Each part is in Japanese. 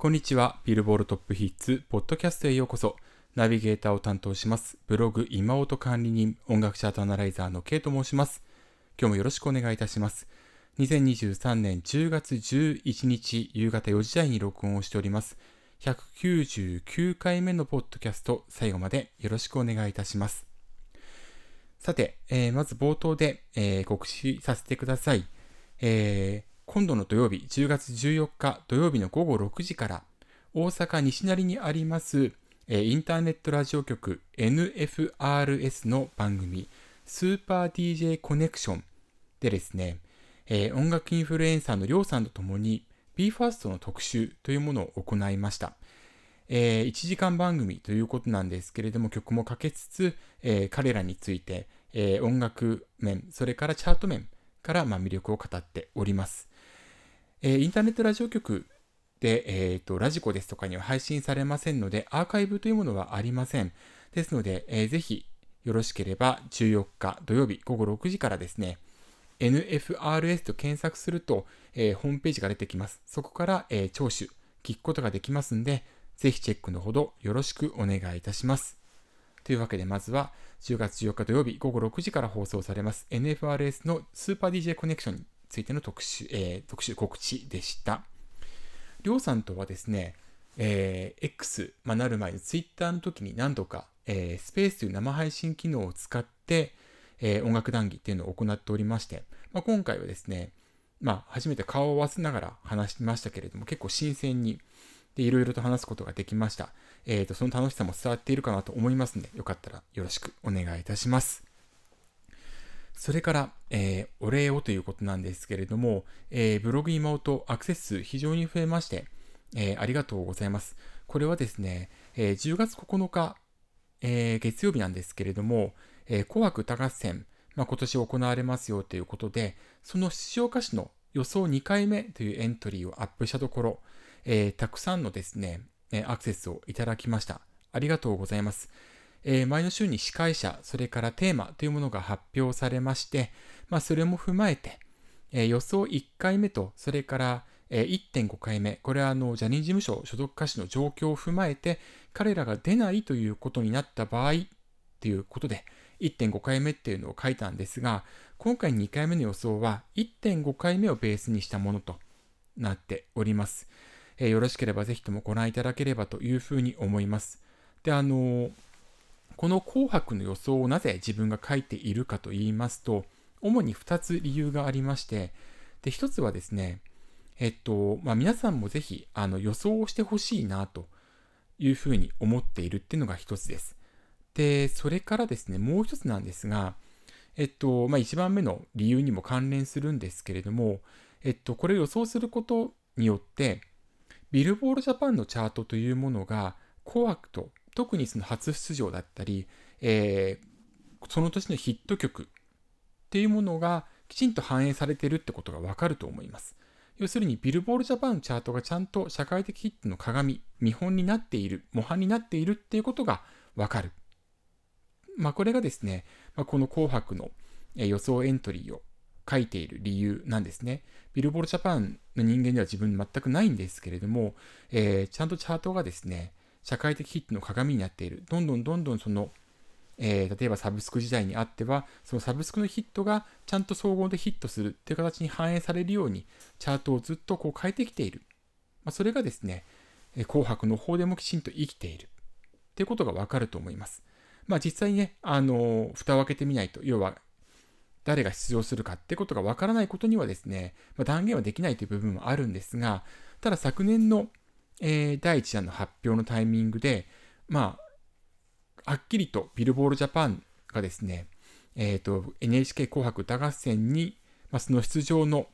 こんにちは。ビルボールトップヒッツ、ポッドキャストへようこそ。ナビゲーターを担当します。ブログ今音管理人、音楽チャートアナライザーの K と申します。今日もよろしくお願いいたします。2023年10月11日夕方4時台に録音をしております。199回目のポッドキャスト、最後までよろしくお願いいたします。さて、えー、まず冒頭で、えー、告知させてください。えー今度の土曜日、10月14日土曜日の午後6時から、大阪西成にあります、えインターネットラジオ局 NFRS の番組、スーパー DJ コネクションでですね、え音楽インフルエンサーのりょうさんと共に BE:FIRST の特集というものを行いました。えー、1時間番組ということなんですけれども、曲もかけつつ、えー、彼らについて、え、音楽面、それからチャート面からま魅力を語っております。えー、インターネットラジオ局で、えーと、ラジコですとかには配信されませんので、アーカイブというものはありません。ですので、えー、ぜひよろしければ14日土曜日午後6時からですね、NFRS と検索すると、えー、ホームページが出てきます。そこから、えー、聴取、聞くことができますんで、ぜひチェックのほどよろしくお願いいたします。というわけで、まずは10月14日土曜日午後6時から放送されます NFRS のスーパー DJ コネクションついての特集、えー、特集告知でした。りょうさんとはですね、えー、X、まあ、なる前の Twitter の時に何度か、えー、スペースという生配信機能を使って、えー、音楽談義っていうのを行っておりまして、まあ、今回はですね、まあ、初めて顔を合わせながら話しましたけれども、結構新鮮に、で、いろいろと話すことができました。えっ、ー、と、その楽しさも伝わっているかなと思いますので、よかったらよろしくお願いいたします。それから、えー、お礼をということなんですけれども、えー、ブログ今音アクセス数非常に増えまして、えー、ありがとうございます。これはですね、え10月9日、え月曜日なんですけれども、え紅白歌合戦、まあ、今年行われますよということで、その出場歌手の予想2回目というエントリーをアップしたところ、えたくさんのですね、アクセスをいただきました。ありがとうございます。えー、前の週に司会者、それからテーマというものが発表されまして、まあ、それも踏まえて、えー、予想1回目と、それから、えー、1.5回目、これはあのジャニーズ事務所所属歌手の状況を踏まえて、彼らが出ないということになった場合ということで、1.5回目っていうのを書いたんですが、今回2回目の予想は1.5回目をベースにしたものとなっております。えー、よろしければぜひともご覧いただければというふうに思います。で、あのーこの紅白の予想をなぜ自分が書いているかと言いますと、主に2つ理由がありまして、で、1つはですね、えっと、まあ、皆さんもぜひあの予想をしてほしいなというふうに思っているっていうのが1つです。で、それからですね、もう1つなんですが、えっと、まあ、1番目の理由にも関連するんですけれども、えっと、これを予想することによって、ビルボールジャパンのチャートというものが紅白と特にその初出場だったり、えー、その年のヒット曲っていうものがきちんと反映されてるってことがわかると思います。要するにビルボールジャパンチャートがちゃんと社会的ヒットの鏡、見本になっている、模範になっているっていうことがわかる。まあこれがですね、まあ、この紅白の予想エントリーを書いている理由なんですね。ビルボールジャパンの人間では自分全くないんですけれども、えー、ちゃんとチャートがですね、社会的ヒットの鏡になっている。どんどんどんどんその、えー、例えばサブスク時代にあっては、そのサブスクのヒットがちゃんと総合でヒットするっていう形に反映されるように、チャートをずっとこう変えてきている。まあ、それがですね、紅白の方でもきちんと生きている。っていうことがわかると思います。まあ実際にね、あの、蓋を開けてみないと、要は誰が出場するかってことがわからないことにはですね、まあ、断言はできないという部分もあるんですが、ただ昨年のえー、第1弾の発表のタイミングで、まあ、はっきりとビルボールジャパンがですね、えっ、ー、と、NHK 紅白歌合戦に、まあ、その出場の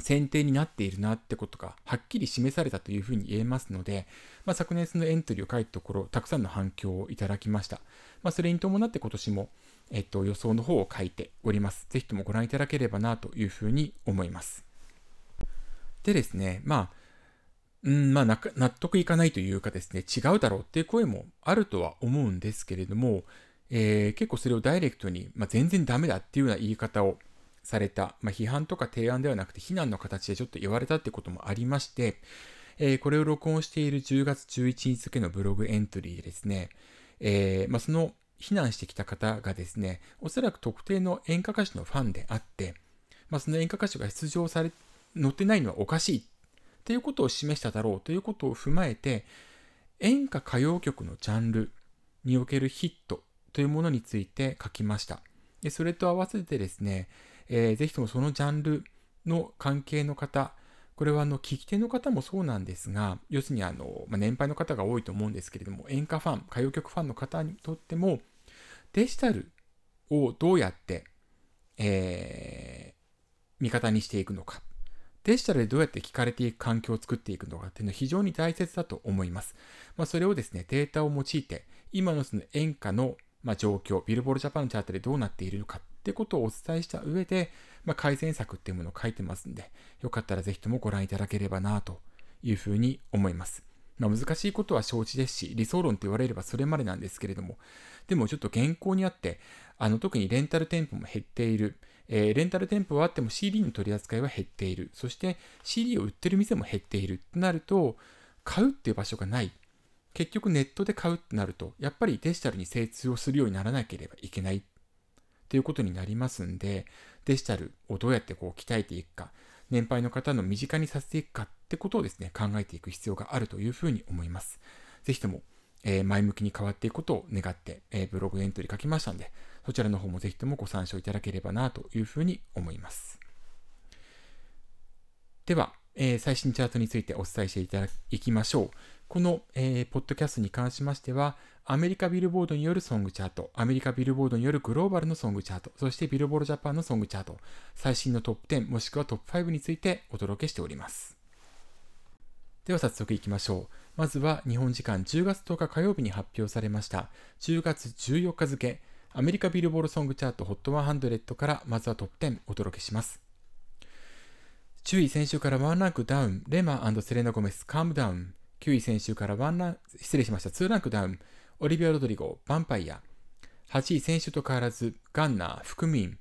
選定になっているなってことがはっきり示されたというふうに言えますので、まあ、昨年そのエントリーを書いたところ、たくさんの反響をいただきました。まあ、それに伴って今年も、えっと、予想の方を書いております。ぜひともご覧いただければなというふうに思います。でですね、まあ、うん、まあ、納得いかないというかですね、違うだろうっていう声もあるとは思うんですけれども、えー、結構それをダイレクトに、まあ、全然ダメだっていうような言い方をされた、まあ、批判とか提案ではなくて非難の形でちょっと言われたってこともありまして、えー、これを録音している10月11日付のブログエントリーでですね、えー、まあ、その避難してきた方がですね、おそらく特定の演歌歌手のファンであって、まあ、その演歌歌手が出場され、載ってないのはおかしいということを示しただろうということを踏まえて、演歌歌謡曲のジャンルにおけるヒットというものについて書きました。でそれと合わせてですね、えー、ぜひともそのジャンルの関係の方、これはあの聞き手の方もそうなんですが、要するにあの、まあ、年配の方が多いと思うんですけれども、演歌ファン、歌謡曲ファンの方にとっても、デジタルをどうやって、えー、味方にしていくのか。デジタルでどうやって聞かれていく環境を作っていくのかっていうのは非常に大切だと思います。まあ、それをですね、データを用いて、今のその演歌のま状況、ビルボールジャパンのチャートでどうなっているのかってことをお伝えした上で、まあ、改善策っていうものを書いてますんで、よかったらぜひともご覧いただければなというふうに思います。まあ、難しいことは承知ですし、理想論って言われればそれまでなんですけれども、でもちょっと現行にあって、あの特にレンタル店舗も減っている、えー、レンタル店舗はあっても CD の取り扱いは減っている、そして CD を売ってる店も減っているとなると、買うっていう場所がない。結局ネットで買うってなると、やっぱりデジタルに精通をするようにならなければいけないということになりますんで、デジタルをどうやってこう鍛えていくか、年配の方の身近にさせていくかってことをですね、考えていく必要があるというふうに思います。ぜひとも、えー、前向きに変わっていくことを願って、えー、ブログエントリー書きましたんで、そちらの方もぜひともご参照いただければなというふうに思います。では、えー、最新チャートについてお伝えしていただきましょう。この、えー、ポッドキャストに関しましては、アメリカビルボードによるソングチャート、アメリカビルボードによるグローバルのソングチャート、そしてビルボードジャパンのソングチャート、最新のトップ10もしくはトップ5についてお届けしております。では早速いきましょう。まずは日本時間10月10日火曜日に発表されました10月14日付アメリカビルボードソングチャート HOT100 からまずはトップ10お届けします。注意先週からワンランクダウン、レマセレナ・ゴメス、カームダウン。9位先週からワンラン失礼しました、2ランクダウン、オリビア・ロドリゴ、ヴァンパイア。8位先週と変わらず、ガンナー、 fukumean。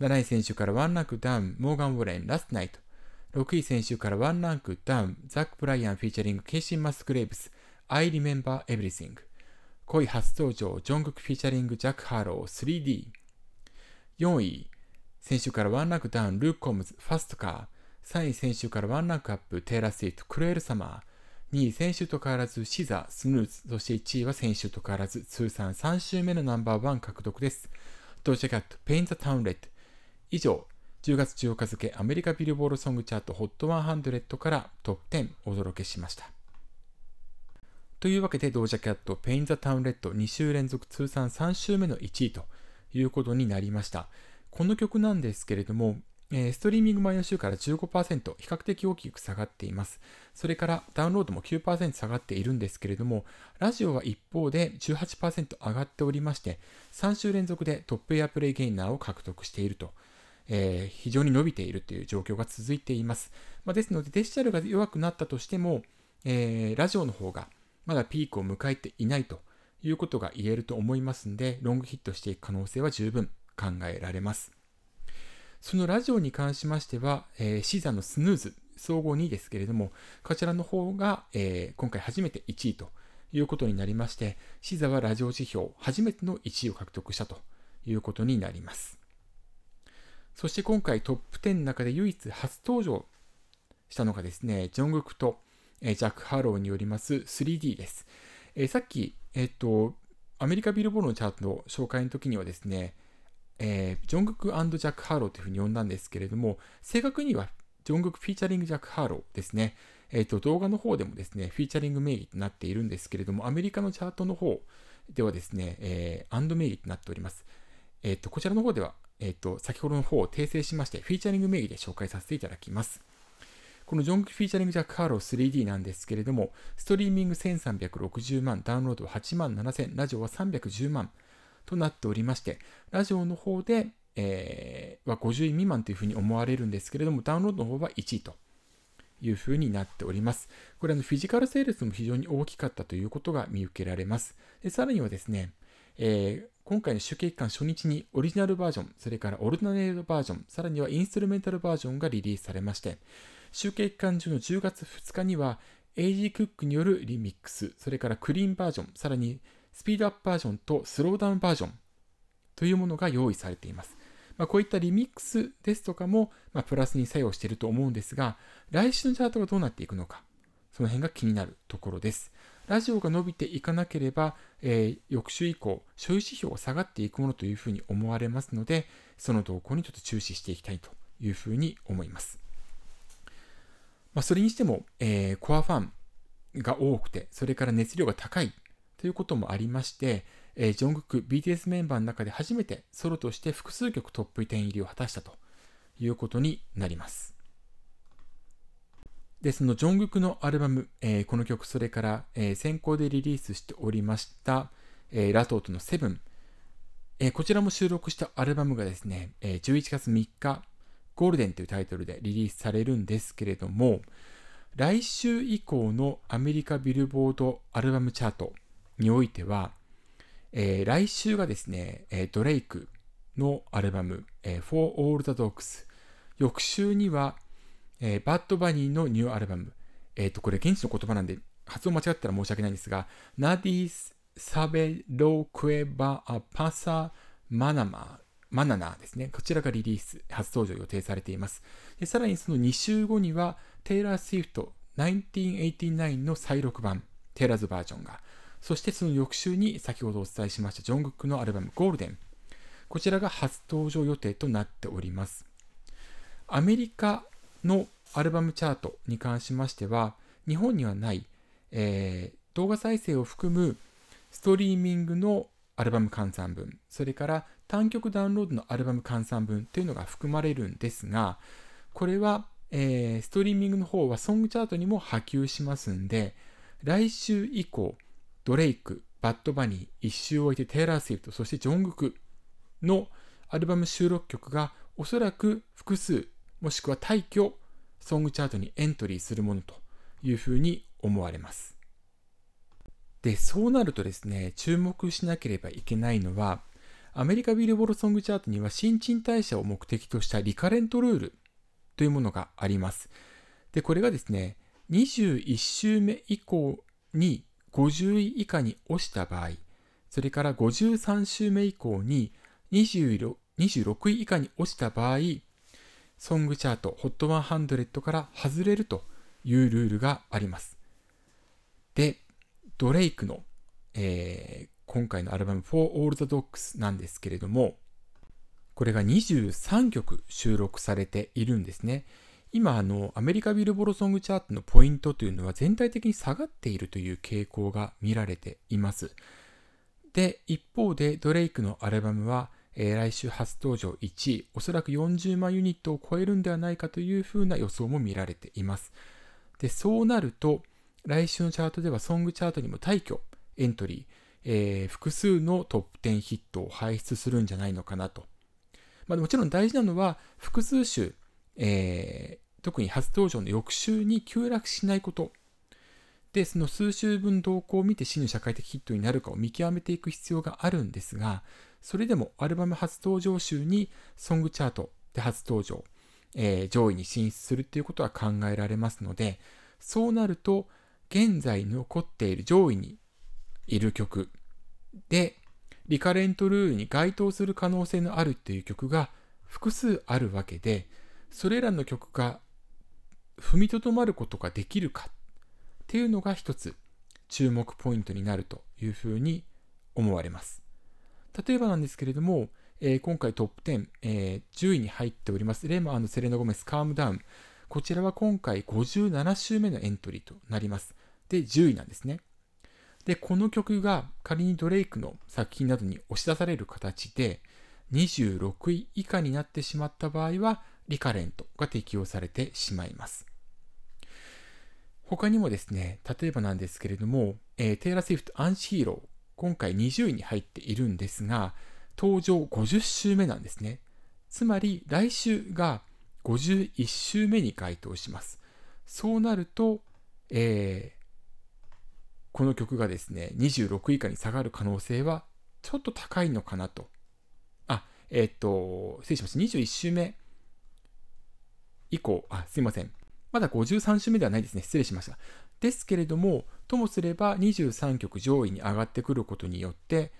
7位先週からワンランクダウン、モーガン・ウォレン、 Last Night。6位先週からワンランクダウン、ザック・ブライアンフィーチャリング、ケイシン・マスクレーブス、I Remember Everything。5位初登場、ジョングクフィーチャリング、ジャック・ハロー、3D。4位、先週からワンランクダウン、ルーク・コムズ、ファストカー。3位、先週からワンランクアップ、テイラー・スウィフト、 Cruel Summer。2位、先週と変わらずシザ、 Snooze、そして1位は先週と変わらず通算3週目のナンバーワン獲得です。ドージャキャット、 Paint The Town Red。以上、10月14日付アメリカビルボードソングチャート HOT100 からトップ10お届けしました。というわけで、ドージャキャット、 Paint The Town Red 2週連続通算3週目の1位ということになりました。この曲なんですけれども、えー、ストリーミング前の週から15%、比較的大きく下がっています。それからダウンロードも9%下がっているんですけれども、ラジオは一方で18%上がっておりまして、3週連続でトップエアプレイゲイナーを獲得していると、えー、非常に伸びているという状況が続いています。まあ、ですので、デジタルが弱くなったとしても、えー、ラジオの方がまだピークを迎えていないということが言えると思いますので、ロングヒットしていく可能性は十分考えられます。そのラジオに関しましては、えー、シザのスヌーズ、総合2位ですけれども、こちらの方が、えー、今回初めて1位ということになりまして、シザはラジオ指標初めての1位を獲得したということになります。そして今回トップ10の中で唯一初登場したのがですね、ジョングクと、え、ジャック・ハローによります 3D です。えー、さっき、えっ、と、アメリカビルボードのチャートの紹介の時にはですね、え、ジョングクジャック・ハローというふうに呼んだんですけれども、正確にはジョングクフィーチャリングジャック・ハローですね。えっ、と、動画の方でもですね、フィーチャリング名義となっているんですけれども、アメリカのチャートの方ではですね、え、アンド名義となっております。えっ、と、こちらの方では、えっ、と、先ほどの方を訂正しまして、フィーチャリング名義で紹介させていただきます。このジョングクフィーチャリングジャック・ハロー 3D なんですけれども、ストリーミング1360万、ダウンロード8万7000、ラジオは310万、となっておりまして、ラジオの方で、えー、は50位未満というふうに思われるんですけれども、ダウンロードの方は1位というふうになっております。これはフィジカルセールスも非常に大きかったということが見受けられます。でさらにはですね、えー、今回の集計期間初日にオリジナルバージョン、それからオルタネートバージョン、さらにはインストゥルメンタルバージョンがリリースされまして、集計期間中の10月2日にはエイジー・クックによるリミックス、それからクリーンバージョン、さらにスピードアップバージョンとスローダウンバージョンというものが用意されています。まあ、こういったリミックスですとかも、まあ、プラスに作用していると思うんですが、来週のチャートがどうなっていくのか、その辺が気になるところです。ラジオが伸びていかなければ、えー、翌週以降、所有指標が下がっていくものというふうに思われますので、その動向にちょっと注視していきたいというふうに思います。まあ、それにしても、えー、コアファンが多くて、それから熱量が高いということもありまして、えー、ジョングク BTS メンバーの中で初めてソロとして複数曲トップ10入りを果たしたということになります。で、そのジョングクのアルバム、えー、この曲、それから、えー、先行でリリースしておりました、えー、ラトートのセブン、えこちらも収録したアルバムがですね、え11月3日、ゴールデンというタイトルでリリースされるんですけれども、来週以降のアメリカビルボードアルバムチャートにおいては、えー、来週がですね、えー、ドレイクのアルバム、えー、For All the Dogs。翌週には、えー、バッドバニーのニューアルバム。えっ、と、これ現地の言葉なんで、発音間違ったら申し訳ないんですが、ナディ・サベロ・クエバ・パサ・マナママナナですね。こちらがリリース、初登場予定されています。でさらにその2週後には、テイラー・スウィフト1989の再録版、テイラーズバージョンがそしてその翌週に先ほどお伝えしましたジョングックのアルバムゴールデン。こちらが初登場予定となっております。アメリカのアルバムチャートに関しましては、日本にはない、えー、動画再生を含むストリーミングのアルバム換算分、それから単曲ダウンロードのアルバム換算分というのが含まれるんですが、これは、えー、ストリーミングの方はソングチャートにも波及しますんで、来週以降、ドレイク、バッドバニー、一周置いてテイラー・スウィフト、そしてジョングクのアルバム収録曲がおそらく複数、もしくは大挙、ソングチャートにエントリーするものというふうに思われます。で、そうなるとですね、注目しなければいけないのは、アメリカビルボロソングチャートには新陳代謝を目的としたリカレントルールというものがあります。で、これがですね、21週目以降に50位以下に落ちた場合、それから53週目以降に26位以下に落ちた場合、ソングチャート HOT100 から外れるというルールがあります。で、ドレイクの、え、今回のアルバム For All the Dogs なんですけれども、これが23曲収録されているんですね。今あのアメリカビルボロソングチャートのポイントというのは全体的に下がっているという傾向が見られています。で、一方でドレイクのアルバムは、えー、来週初登場1位、おそらく40万ユニットを超えるんではないかというふうな予想も見られています。で、そうなると、来週のチャートではソングチャートにも大挙エントリー、えー、複数のトップ10ヒットを輩出するんじゃないのかなと。まあ、もちろん大事なのは複数種えー、特に初登場の翌週に急落しないこと。で、その数週分動向を見て真の社会的ヒットになるかを見極めていく必要があるんですが、それでもアルバム初登場週にソングチャートで初登場、えー、上位に進出するっていうことは考えられますので、そうなると、現在残っている上位にいる曲で、リカレントルールに該当する可能性のあるっていう曲が複数あるわけで、それらの曲が踏みとどまることができるかっていうのが一つ注目ポイントになるというふうに思われます。例えばなんですけれども、えー、今回トップ10、えー、10位に入っております、レマセレナ・ゴメス、カームダウン。こちらは今回57週目のエントリーとなります。で、10位なんですね。で、この曲が仮にドレイクの作品などに押し出される形で26位以下になってしまった場合は、リカレントが適用されてしまいます。他にもですね、例えばなんですけれども、えー、テイラー・スウィフト・ Anti-Hero、今回20位に入っているんですが、登場50週目なんですね。つまり来週が51週目に該当します。そうなると、え、この曲がですね、26位以下に下がる可能性はちょっと高いのかなと。あ、えっ、と、失礼しました。21週目以降、あ、すいません。まだ53週目ではないですね。失礼しました。ですけれども、ともすれば23曲上位に上がってくることによって、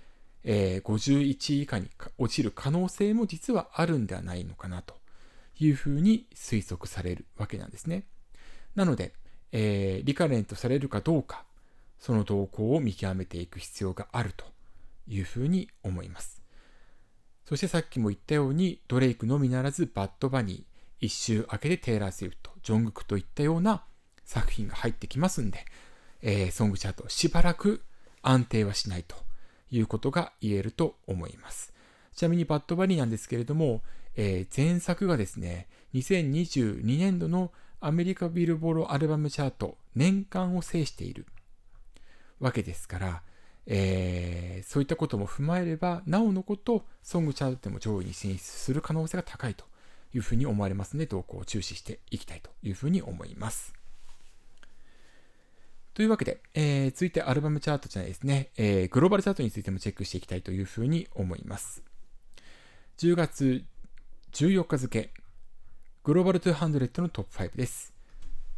えー、51以下に落ちる可能性も実はあるんではないのかなというふうに推測されるわけなんですね。なので、えー、リカレントされるかどうか、その動向を見極めていく必要があるというふうに思います。そしてさっきも言ったように、ドレイクのみならずバッドバニー、一周明けでテイラー・スウィフト、ジョングクといったような作品が入ってきますんで、えー、ソングチャートしばらく安定はしないということが言えると思います。ちなみにバッドバニーなんですけれども、えー、前作がですね、2022年度のアメリカビルボロアルバムチャート年間を制しているわけですから、えー、そういったことも踏まえれば、なおのこと、ソングチャートでも上位に進出する可能性が高いというふうに思われますので、動向を注視していきたいというふうに思います。というわけで、えー、続いてアルバムチャートじゃないですね、えー、グローバルチャートについてもチェックしていきたいというふうに思います。10月14日付、グローバル200のトップ5です。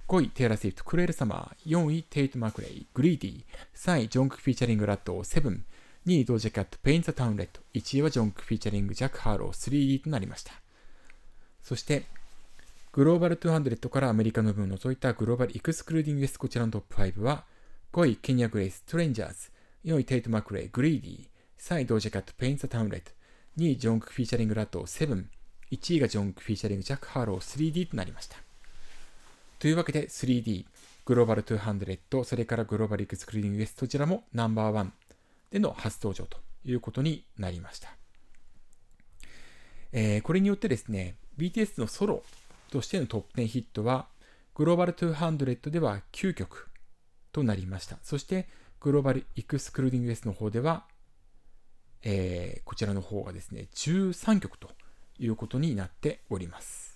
5位、テイラー・スウィフト、 Cruel Summer。4位、テイト・マクレイ、 Greedy。3位、ジョングク・フィーチャリング・ラトー、7。2位、ドージャ・キャット、 Paint The Town Red。1位はジョングク・フィーチャリング、ジャック・ハーロー、3D となりました。そして、グローバル200からアメリカの分を除いたグローバル Excluding です。こちらのトップ5は、5位、ケニア・グレイス、 Strangers。4位、テイト・マクレイ、 Greedy。3位、ドージャ・キャット、 Paint The Town Red。2位、ジョングク・フィーチャリング・ラトー、7。1位がジョングク・フィーチャリング・ジャック・ハーロー 3D となりました。というわけで 3D、グローバル200、それからグローバルエクスクリーディング S どちらもナンバーワンでの初登場ということになりました。えー、これによってですね、BTS のソロとしてのトップ10ヒットは、グローバル200では9曲となりました。そして、グローバル Excluding US の方では、えー、こちらの方がですね、13曲ということになっております。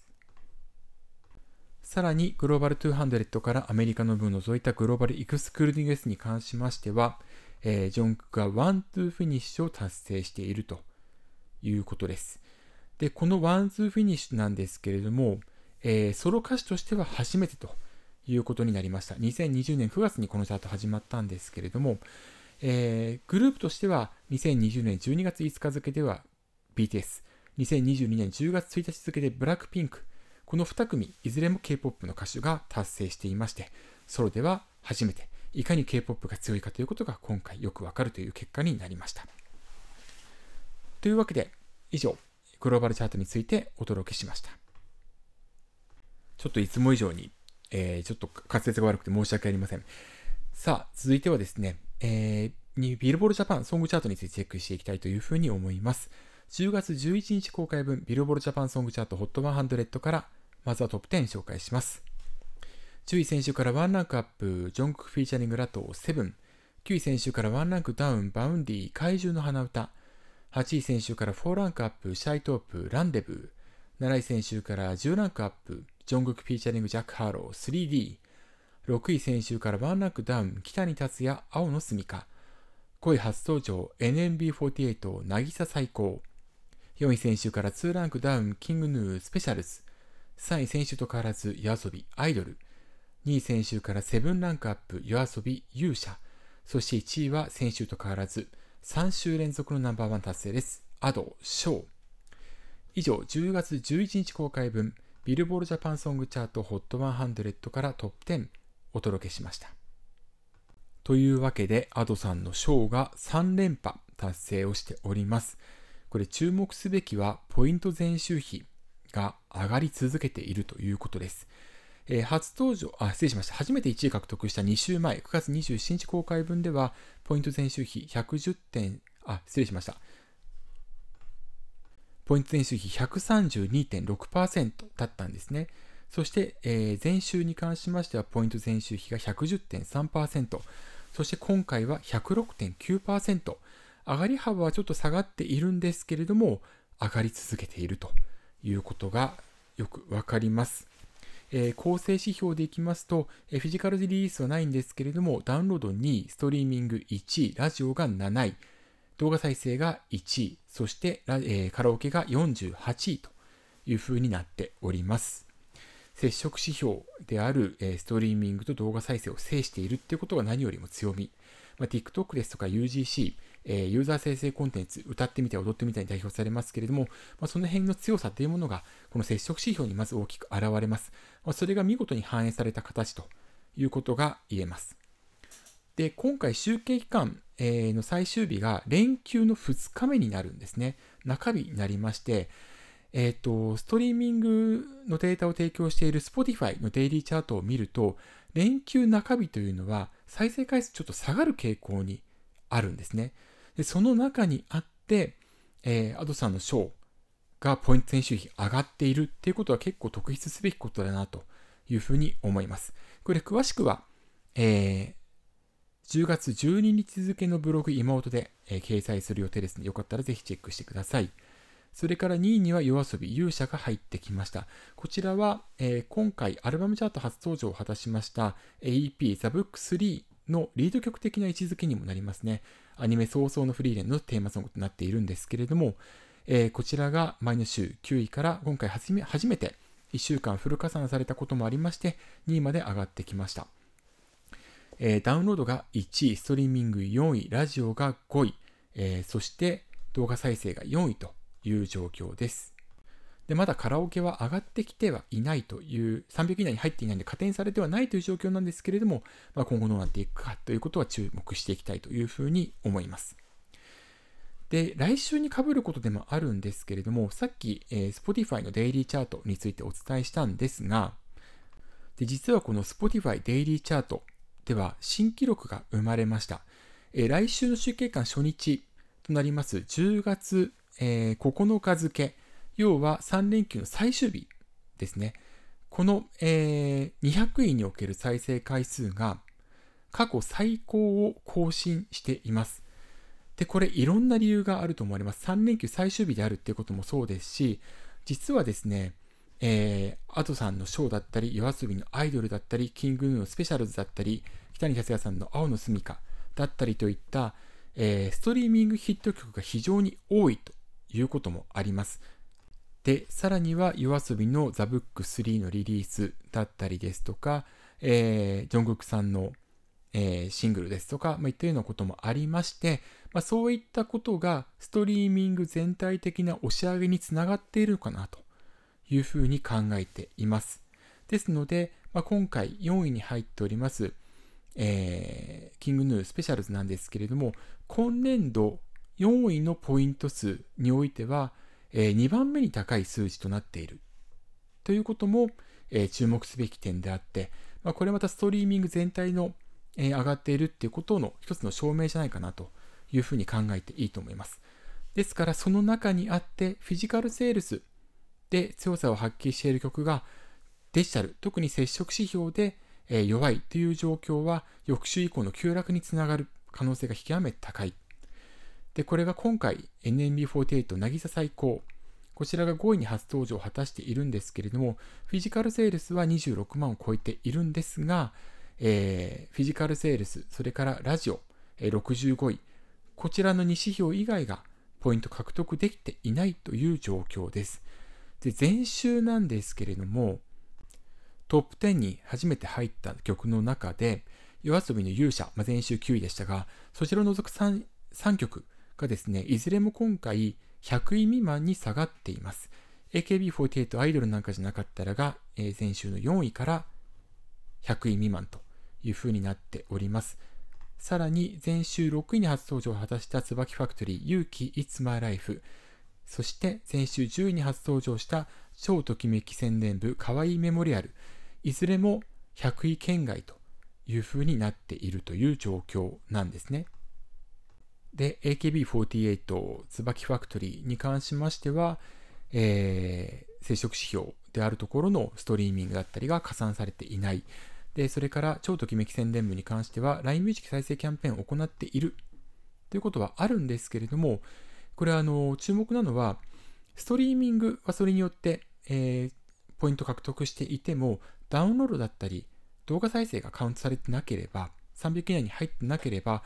さらに、グローバル200からアメリカの分を除いたグローバルエクスクルーディング S に関しましては、えー、ジョングクがワンツーフィニッシュを達成しているということです。で、このワンツーフィニッシュなんですけれども、えー、ソロ歌手としては初めてということになりました。2020年9月にこのチャート始まったんですけれども、えー、グループとしては2020年12月5日付では BTS、2022年10月1日付でブラックピンク、この2組、いずれも K-POP の歌手が達成していまして、ソロでは初めて、いかに K-POP が強いかということが今回よくわかるという結果になりました。というわけで、以上、グローバルチャートについてお届けしました。ちょっといつも以上に、えー、ちょっと滑舌が悪くて申し訳ありません。さあ、続いてはですね、えー、ビルボードジャパンソングチャートについてチェックしていきたいというふうに思います。10月11日公開分ビルボードジャパンソングチャート HOT100 からまずはトップ10紹介します。10位先週から1ランクアップ、ジョングクフィーチャリングラトー7。9位先週から1ランクダウン、バウンディ、怪獣の花唄。8位先週から4ランクアップ、シャイトープ、ランデブー。7位先週から10ランクアップ、ジョングクフィーチャリングジャックハロー 3D。6位先週から1ランクダウン、キタニタツヤ、青のすみか。5位初登場、NMB48、渚サイコー。4位先週から2ランクダウン、キングヌー SPECIALZ。3位先週と変わらず、 YOASOBI、アイドル。2位先週から7ランクアップ、 YOASOBI、勇者。そして1位は先週と変わらず、3週連続のナンバーワン達成です。 Ado、唱。以上、10月11日公開分、ビルボールジャパンソングチャート HOT100 からトップ10お届けしました。というわけで、アドさんのショーが3連覇達成をしております。これ注目すべきはポイント前週比が上がり続けているということです。えー、初登場、あ、失礼しました。初めて1位獲得した2週前、9月27日公開分では、ポイント前週比110点、あ、失礼しました。ポイント前週比132.6%だったんですね。そして、えー、前週に関しましては、ポイント前週比が110.3%、そして今回は106.9%、上がり幅はちょっと下がっているんですけれども、上がり続けているということがよくわかります。えー、構成指標でいきますと、えー、フィジカルリリースはないんですけれども、ダウンロード2位、ストリーミング1位、ラジオが7位、動画再生が1位、そして、えー、カラオケが48位という風になっております。接触指標である、えー、ストリーミングと動画再生を制しているっていうことが何よりも強み。まあ、TikTok ですとか UGC、え、ユーザー生成コンテンツ、歌ってみて踊ってみたに代表されますけれども、まあ、その辺の強さというものが、この接触指標にまず大きく現れます。まあ、それが見事に反映された形ということが言えます。で、今回集計期間、え、の最終日が連休の2日目になるんですね。中日になりまして、えっ、ー、と、ストリーミングのデータを提供している Spotify のデイリーチャートを見ると、連休中日というのは再生回数ちょっと下がる傾向にあるんですね。でその中にあって、えー、アドさんのショーがポイント選手比上がっているっていうことは結構特筆すべきことだなというふうに思います。これ詳しくは、えー、10月12日付のブログ妹で、えー、掲載する予定ですので、よかったらぜひチェックしてください。それから2位には yoasobi 勇者が入ってきました。こちらは、えー、今回アルバムチャート初登場を果たしました AEP The Book 3のリード曲的な位置づけにもなりますね。アニメ早々のフリーレンのテーマソングとなっているんですけれども、えー、こちらが前の週9位から今回初め初めて1週間フル加算されたこともありまして2位まで上がってきました。えー、ダウンロードが1位、ストリーミング4位、ラジオが5位、えー、そして動画再生が4位という状況です。で、まだカラオケは上がってきてはいないという、300以内に入っていないので加点されてはないという状況なんですけれども、まあ、今後どうなっていくかということは注目していきたいというふうに思います。で、来週に被ることでもあるんですけれども、さっき、えー、Spotify のデイリーチャートについてお伝えしたんですが、で実はこの Spotify デイリーチャートでは新記録が生まれました。えー、来週の集計間初日となります10月えー、9日付、要は3連休の最終日ですね。この、えー、200位における再生回数が過去最高を更新しています。で、これいろんな理由があると思われます。3連休最終日であるっていうこともそうですし、実はですね、えー、アドさんのショーだったり、夜遊びのアイドルだったり、キングヌーのスペシャルズだったり、北谷達也さんの青の住みかだったりといった、えー、ストリーミングヒット曲が非常に多いということもあります。で、さらには yoasobi の The Book 3のリリースだったりですとか、えー、ジョングクさんの、えー、シングルですとか、まあ、いったようなこともありまして、まあ、そういったことがストリーミング全体的な押し上げにつながっているかなというふうに考えています。ですので、まあ、今回4位に入っております、えー、キングヌースペシャルズなんですけれども、今年度4位のポイント数においては、え2番目に高い数字となっているということも、え注目すべき点であって、ま、これまたストリーミング全体の、え上がっているっていうことの一つの証明じゃないかなというふうに考えていいと思います。ですからその中にあってフィジカルセールスで強さを発揮している曲がデジタル、特に接触指標でえ弱いという状況は翌週以降の急落につながる可能性が極めて高いで、これが今回 NMB48 渚最高。こちらが5位に初登場を果たしているんですけれども、フィジカルセールスは26万を超えているんですが、えー、フィジカルセールス、それからラジオ、えー、65位、こちらの2指標以外がポイント獲得できていないという状況です。で、前週なんですけれども、トップ10に初めて入った曲の中で、夜遊びの勇者、まあ、前週9位でしたが、そちらを除く 3, 3曲、がですね、いずれも今回100位未満に下がっています。AKB48 アイドルなんかじゃなかったらが、えー、前週の4位から100位未満という風になっております。さらに前週6位に初登場を果たした椿ファクトリー勇気 It's My Life そして先週10位に初登場した超ときめき宣伝部かわいいメモリアルいずれも100位圏外という風になっているという状況なんですね。で、AKB48 椿ファクトリーに関しましては、えー、接触指標であるところのストリーミングだったりが加算されていない。で、それから超ときめき宣伝部に関しては LINE ミュージック再生キャンペーンを行っているということはあるんですけれども、これはあの注目なのは、ストリーミングはそれによって、えー、ポイント獲得していても、ダウンロードだったり、動画再生がカウントされてなければ、300以内に入ってなければ、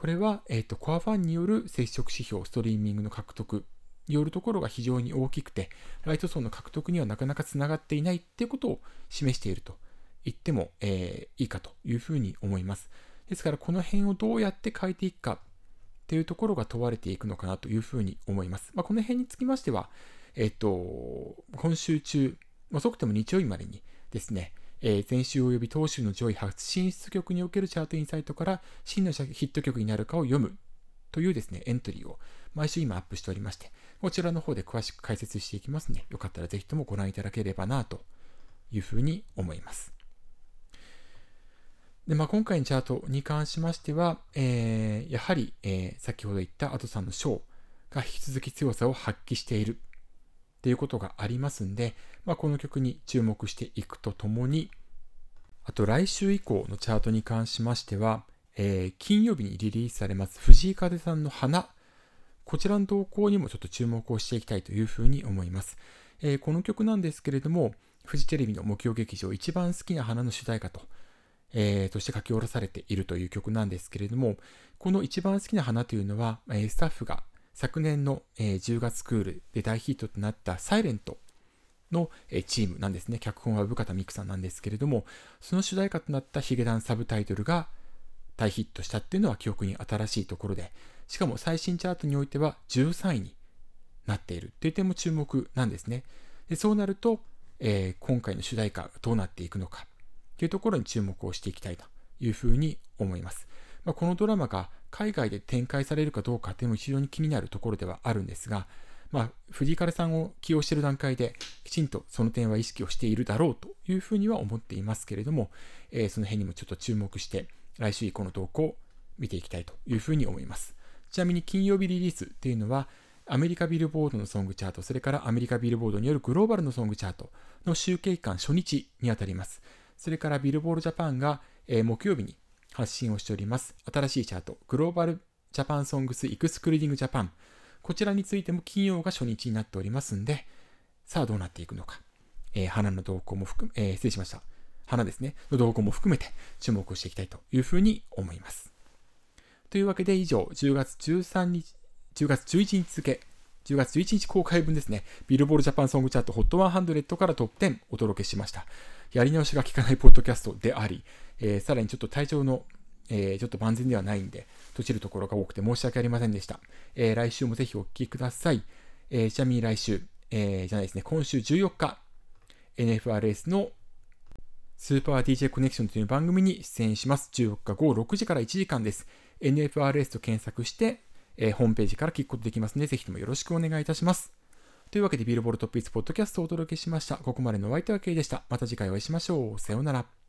これは、えーと、コアファンによる接触指標、ストリーミングの獲得によるところが非常に大きくて、ライト層の獲得にはなかなかつながっていないっていうことを示していると言っても、えー、いいかというふうに思います。ですから、この辺をどうやって変えていくかっていうところが問われていくのかなというふうに思います。まあ、この辺につきましては、えっ、と、今週中、遅くても日曜日までにですね、えー、前週及び当週の上位初進出曲におけるチャートインサイトから真のヒット曲になるかを読むというですね、エントリーを毎週今アップしておりまして、こちらの方で詳しく解説していきますので、よかったらぜひともご覧いただければなというふうに思います。で、まあ、今回のチャートに関しましては、えー、やはり、えー、先ほど言ったアトさんのショーが引き続き強さを発揮しているっていうことがありますんで、まあ、この曲に注目していくとともに、あと来週以降のチャートに関しましては、えー、金曜日にリリースされます藤井風さんの花、こちらの動向にもちょっと注目をしていきたいというふうに思います。えー、この曲なんですけれども、フジテレビの木曜劇場一番好きな花の主題歌と、えー、として書き下ろされているという曲なんですけれども、この一番好きな花というのは、えー、スタッフが昨年の、えー、10月クールで大ヒットとなったサイレントの、え、チームなんですね。脚本は生方美久さんなんですけれども、その主題歌となったヒゲダンサブタイトルが大ヒットしたっていうのは記憶に新しいところで、しかも最新チャートにおいては13位になっているという点も注目なんですね。でそうなると、えー、今回の主題歌どうなっていくのかというところに注目をしていきたいというふうに思います。まあ、このドラマが海外で展開されるかどうかというのも非常に気になるところではあるんですが、まあ、藤井風さんを起用している段階できちんとその点は意識をしているだろうというふうには思っていますけれども、えー、その辺にもちょっと注目して来週以降の投稿を見ていきたいというふうに思います。ちなみに金曜日リリースっていうのはアメリカビルボードのソングチャート、それからアメリカビルボードによるグローバルのソングチャートの集計期間初日にあたります。それからビルボールジャパンが、えー、木曜日に発信をしております。新しいチャート、グローバルジャパンソングスエクスクルーディングジャパン。こちらについても金曜が初日になっておりますんで、さあどうなっていくのか。えー、花の動向も含め、えー、失礼しました。花ですね、の動向も含めて注目をしていきたいというふうに思います。というわけで以上、10月13日、10月11日付、10月11日公開分ですね、ビルボールジャパンソングチャート HOT100 からトップ10お届けしました。やり直しが効かないポッドキャストであり、えー、さらにちょっと体調の、えー、ちょっと万全ではないんで、閉じるところが多くて申し訳ありませんでした。えー、来週もぜひお聴きください。えー、ちなみに来週、えー、じゃないですね、今週14日、NFRS のスーパー DJ コネクションという番組に出演します。14日午後6時から1時間です。NFRS と検索して、えー、ホームページから聞くことできますので、ぜひともよろしくお願いいたします。というわけで、ビルボールトップイツポッドキャストをお届けしました。ここまでのお相手は K でした。また次回お会いしましょう。さようなら。